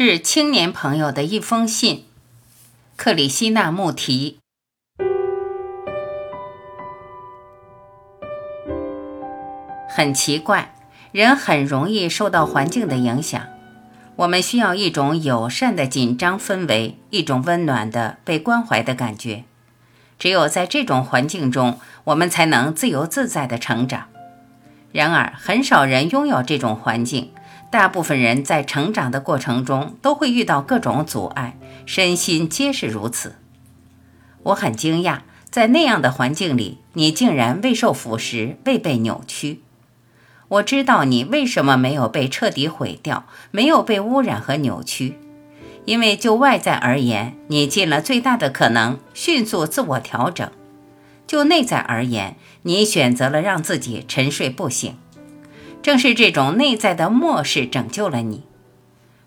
致青年朋友的一封信，克里希那穆提。很奇怪，人很容易受到环境的影响。我们需要一种友善的紧张氛围，一种温暖的被关怀的感觉。只有在这种环境中，我们才能自由自在的成长。然而，很少人拥有这种环境。大部分人在成长的过程中都会遇到各种阻碍，身心皆是如此。我很惊讶，在那样的环境里，你竟然未受腐蚀，未被扭曲。我知道你为什么没有被彻底毁掉，没有被污染和扭曲，因为就外在而言，你尽了最大的可能迅速自我调整；就内在而言，你选择了让自己沉睡不醒。正是这种内在的漠视拯救了你。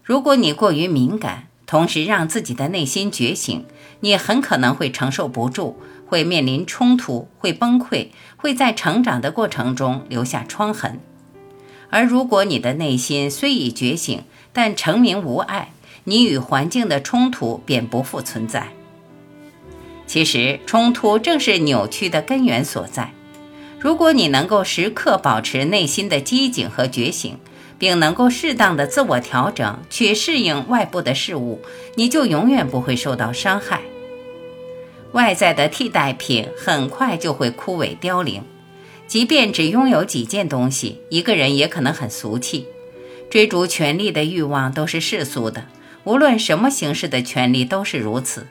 如果你过于敏感，同时让自己的内心觉醒，你很可能会承受不住，会面临冲突，会崩溃，会在成长的过程中留下创痕。而如果你的内心虽已觉醒，但成名无碍，你与环境的冲突便不复存在。其实，冲突正是扭曲的根源所在。如果你能够时刻保持内心的机警和觉醒，并能够适当的自我调整，去适应外部的事物，你就永远不会受到伤害。外在的替代品很快就会枯萎凋零，即便只拥有几件东西，一个人也可能很俗气。追逐权力的欲望都是世俗的，无论什么形式的权利都是如此。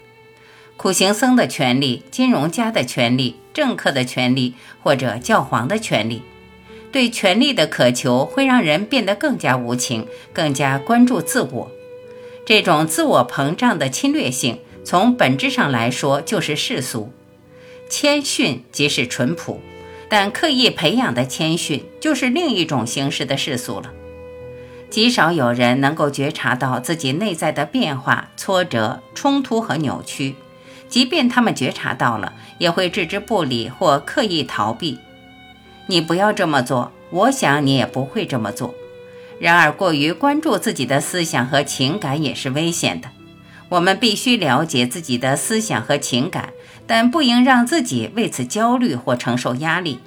苦行僧的权利、金融家的权利、政客的权利或者教皇的权利，对权力的渴求会让人变得更加无情，更加关注自我。这种自我膨胀的侵略性，从本质上来说就是世俗。谦逊即是淳朴，但刻意培养的谦逊就是另一种形式的世俗了。极少有人能够觉察到自己内在的变化、挫折、冲突和扭曲。即便他们觉察到了，也会置之不理或刻意逃避。你不要这么做，我想你也不会这么做。然而，过于关注自己的思想和情感也是危险的。我们必须了解自己的思想和情感，但不应让自己为此焦虑或承受压力。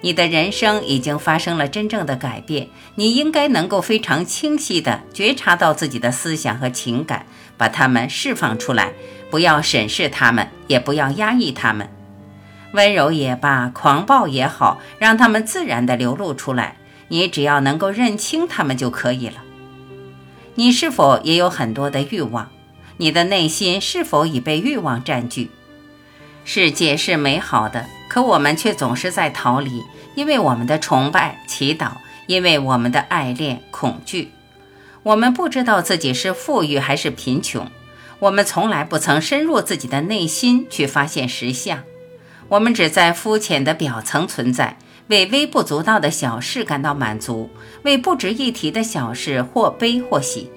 你的人生已经发生了真正的改变，你应该能够非常清晰地觉察到自己的思想和情感，把它们释放出来。不要审视他们，也不要压抑他们，温柔也罢，狂暴也好，让他们自然地流露出来。你只要能够认清他们就可以了。你是否也有很多的欲望？你的内心是否已被欲望占据？世界是美好的，可我们却总是在逃离，因为我们的崇拜、祈祷，因为我们的爱恋、恐惧。我们不知道自己是富裕还是贫穷。我们从来不曾深入自己的内心去发现实相，我们只在肤浅的表层存在，为微不足道的小事感到满足，为不值一提的小事或悲或喜。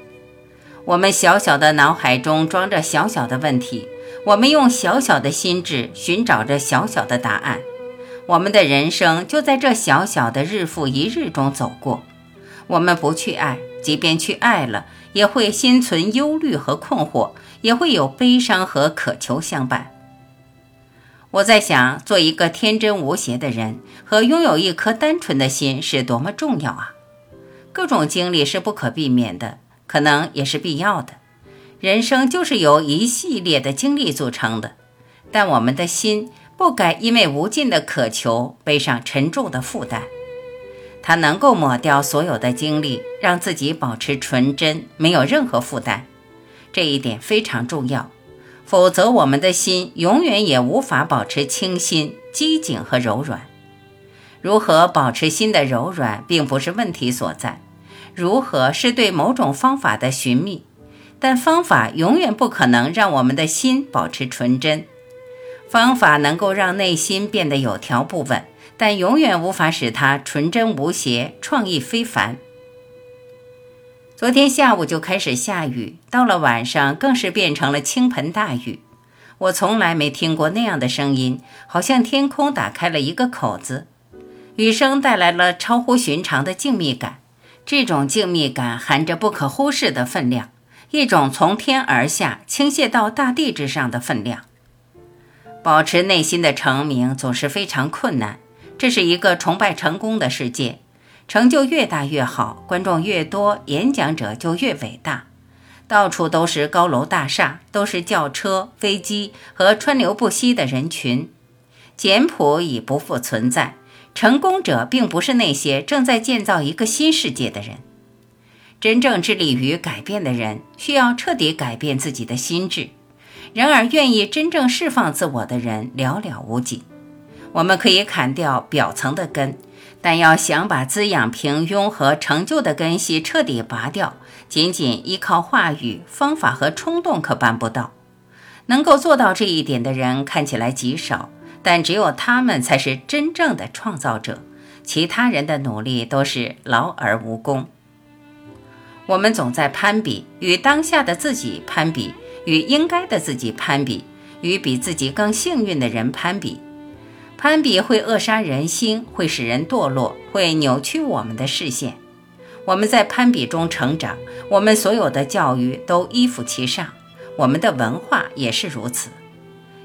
我们小小的脑海中装着小小的问题，我们用小小的心智寻找着小小的答案。我们的人生就在这小小的日复一日中走过。我们不去爱，即便去爱了，也会心存忧虑和困惑。也会有悲伤和渴求相伴。我在想，做一个天真无邪的人和拥有一颗单纯的心是多么重要啊！各种经历是不可避免的，可能也是必要的。人生就是由一系列的经历组成的，但我们的心不该因为无尽的渴求背上沉重的负担。它能够抹掉所有的经历，让自己保持纯真，没有任何负担。这一点非常重要，否则我们的心永远也无法保持清新、机警和柔软。如何保持心的柔软，并不是问题所在，如何是对某种方法的寻觅，但方法永远不可能让我们的心保持纯真。方法能够让内心变得有条不紊，但永远无法使它纯真无邪、创意非凡。昨天下午就开始下雨，到了晚上更是变成了倾盆大雨。我从来没听过那样的声音，好像天空打开了一个口子。雨声带来了超乎寻常的静谧感，这种静谧感含着不可忽视的分量。一种从天而下倾泻到大地之上的分量。保持内心的成名总是非常困难，这是一个崇拜成功的世界，成就越大越好，观众越多，演讲者就越伟大。到处都是高楼大厦，都是轿车、飞机和川流不息的人群，简朴已不复存在。成功者并不是那些正在建造一个新世界的人。真正致力于改变的人，需要彻底改变自己的心智。然而，愿意真正释放自我的人寥寥无几。我们可以砍掉表层的根，但要想把滋养平庸和成就的根系彻底拔掉，仅仅依靠话语、方法和冲动可办不到。能够做到这一点的人看起来极少，但只有他们才是真正的创造者。其他人的努力都是劳而无功。我们总在攀比，与当下的自己攀比，与应该的自己攀比，与比自己更幸运的人攀比。攀比会扼杀人心，会使人堕落，会扭曲我们的视线。我们在攀比中成长，我们所有的教育都依附其上，我们的文化也是如此。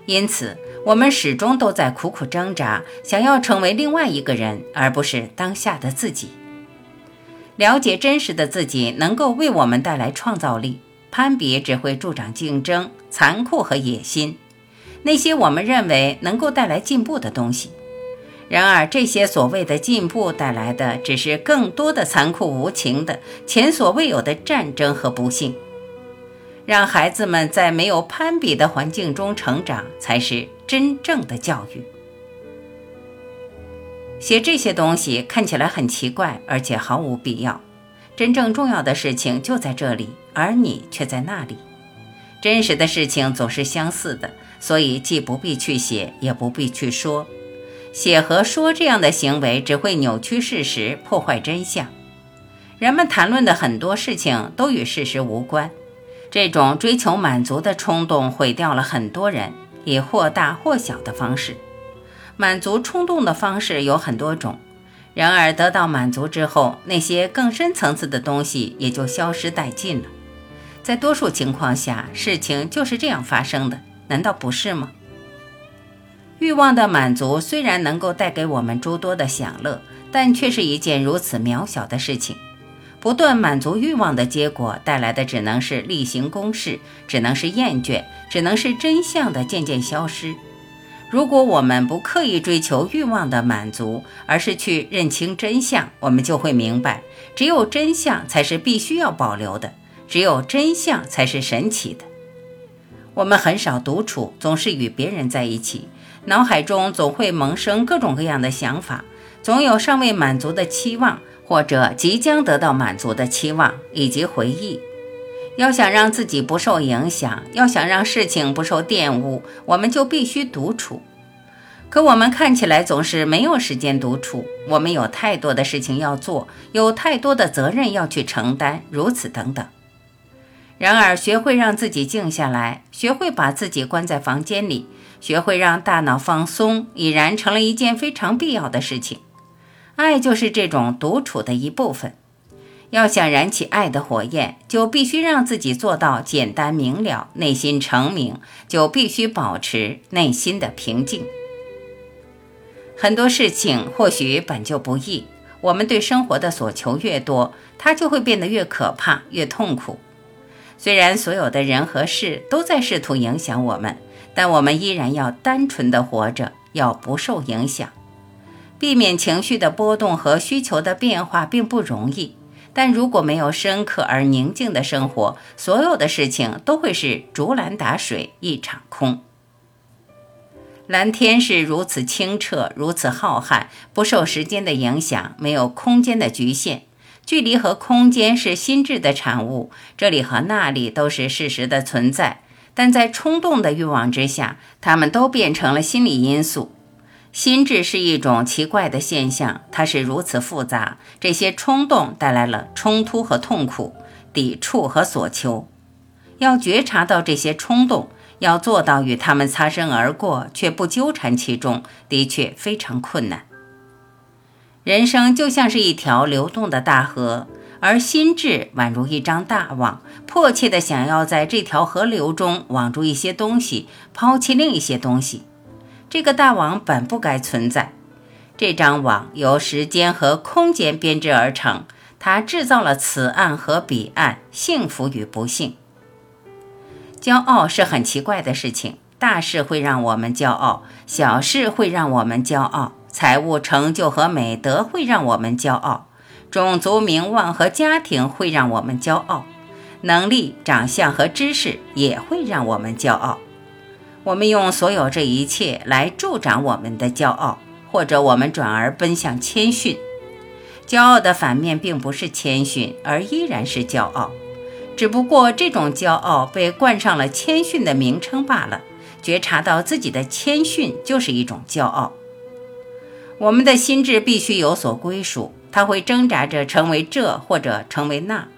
因此，我们始终都在苦苦挣扎，想要成为另外一个人，而不是当下的自己。了解真实的自己，能够为我们带来创造力。攀比只会助长竞争、残酷和野心，那些我们认为能够带来进步的东西。然而，这些所谓的进步带来的，只是更多的残酷无情的、前所未有的战争和不幸。让孩子们在没有攀比的环境中成长，才是真正的教育。写这些东西看起来很奇怪，而且毫无必要。真正重要的事情就在这里，而你却在那里。真实的事情总是相似的，所以既不必去写，也不必去说。写和说这样的行为只会扭曲事实，破坏真相。人们谈论的很多事情都与事实无关。这种追求满足的冲动毁掉了很多人，以或大或小的方式。满足冲动的方式有很多种，然而得到满足之后，那些更深层次的东西也就消失殆尽了。在多数情况下，事情就是这样发生的，难道不是吗？欲望的满足虽然能够带给我们诸多的享乐，但却是一件如此渺小的事情。不断满足欲望的结果带来的只能是例行公事，只能是厌倦，只能是真相的渐渐消失。如果我们不刻意追求欲望的满足，而是去认清真相，我们就会明白，只有真相才是必须要保留的，只有真相才是神奇的。我们很少独处，总是与别人在一起，脑海中总会萌生各种各样的想法，总有尚未满足的期望，或者即将得到满足的期望以及回忆。要想让自己不受影响，要想让事情不受玷污，我们就必须独处。可我们看起来总是没有时间独处，我们有太多的事情要做，有太多的责任要去承担，如此等等。然而，学会让自己静下来，学会把自己关在房间里，学会让大脑放松，已然成了一件非常必要的事情。爱就是这种独处的一部分。要想燃起爱的火焰，就必须让自己做到简单明了，内心澄明，就必须保持内心的平静。很多事情或许本就不易，我们对生活的所求越多，它就会变得越可怕、越痛苦。虽然所有的人和事都在试图影响我们，但我们依然要单纯的活着，要不受影响。避免情绪的波动和需求的变化并不容易。但如果没有深刻而宁静的生活，所有的事情都会是竹篮打水一场空。蓝天是如此清澈，如此浩瀚，不受时间的影响，没有空间的局限。距离和空间是心智的产物，这里和那里都是事实的存在，但在冲动的欲望之下，它们都变成了心理因素。心智是一种奇怪的现象，它是如此复杂。这些冲动带来了冲突和痛苦、抵触和索求。要觉察到这些冲动，要做到与他们擦身而过，却不纠缠其中，的确非常困难。人生就像是一条流动的大河，而心智宛如一张大网，迫切地想要在这条河流中网住一些东西，抛弃另一些东西。这个大网本不该存在。这张网由时间和空间编织而成，它制造了此岸和彼岸，幸福与不幸。骄傲是很奇怪的事情，大事会让我们骄傲，小事会让我们骄傲，财务成就和美德会让我们骄傲，种族名望和家庭会让我们骄傲，能力、长相和知识也会让我们骄傲。我们用所有这一切来助长我们的骄傲。或者我们转而奔向谦逊，骄傲的反面并不是谦逊，而依然是骄傲，只不过这种骄傲被冠上了谦逊的名称罢了。觉察到自己的谦逊就是一种骄傲。我们的心智必须有所归属，它会挣扎着成为这或者成为那，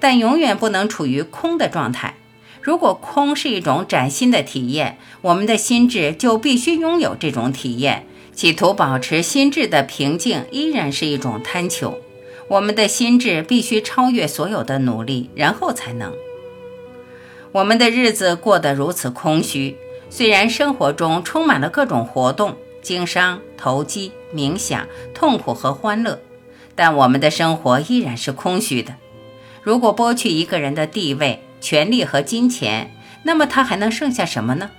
但永远不能处于空的状态。如果空是一种崭新的体验，我们的心智就必须拥有这种体验。企图保持心智的平静，依然是一种贪求。我们的心智必须超越所有的努力，然后才能。我们的日子过得如此空虚，虽然生活中充满了各种活动、经商、投机、冥想、痛苦和欢乐，但我们的生活依然是空虚的。如果剥去一个人的地位、权力和金钱，那么他还能剩下什么呢？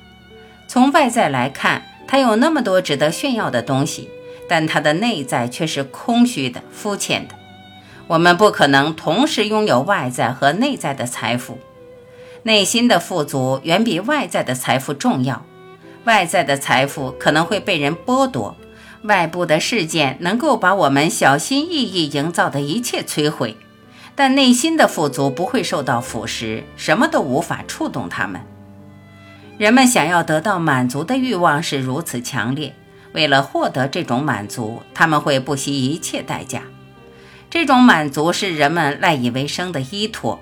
从外在来看。他有那么多值得炫耀的东西，但他的内在却是空虚的、肤浅的。我们不可能同时拥有外在和内在的财富。内心的富足远比外在的财富重要。外在的财富可能会被人剥夺，外部的事件能够把我们小心翼翼营造的一切摧毁，但内心的富足不会受到腐蚀，什么都无法触动他们。人们想要得到满足的欲望是如此强烈，为了获得这种满足，他们会不惜一切代价。这种满足是人们赖以为生的依托。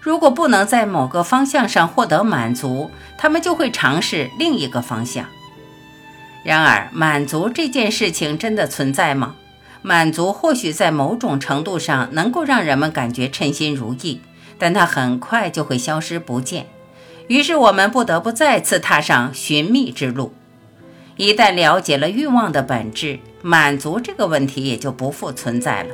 如果不能在某个方向上获得满足，他们就会尝试另一个方向。然而，满足这件事情真的存在吗？满足或许在某种程度上能够让人们感觉称心如意，但它很快就会消失不见。于是我们不得不再次踏上寻觅之路。一旦了解了欲望的本质，满足这个问题也就不复存在了。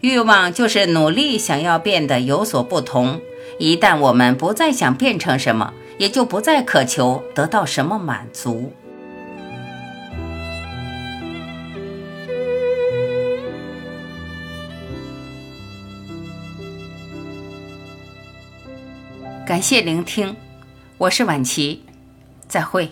欲望就是努力想要变得有所不同。一旦我们不再想变成什么，也就不再渴求得到什么满足。感谢聆听，我是晚琪，再会。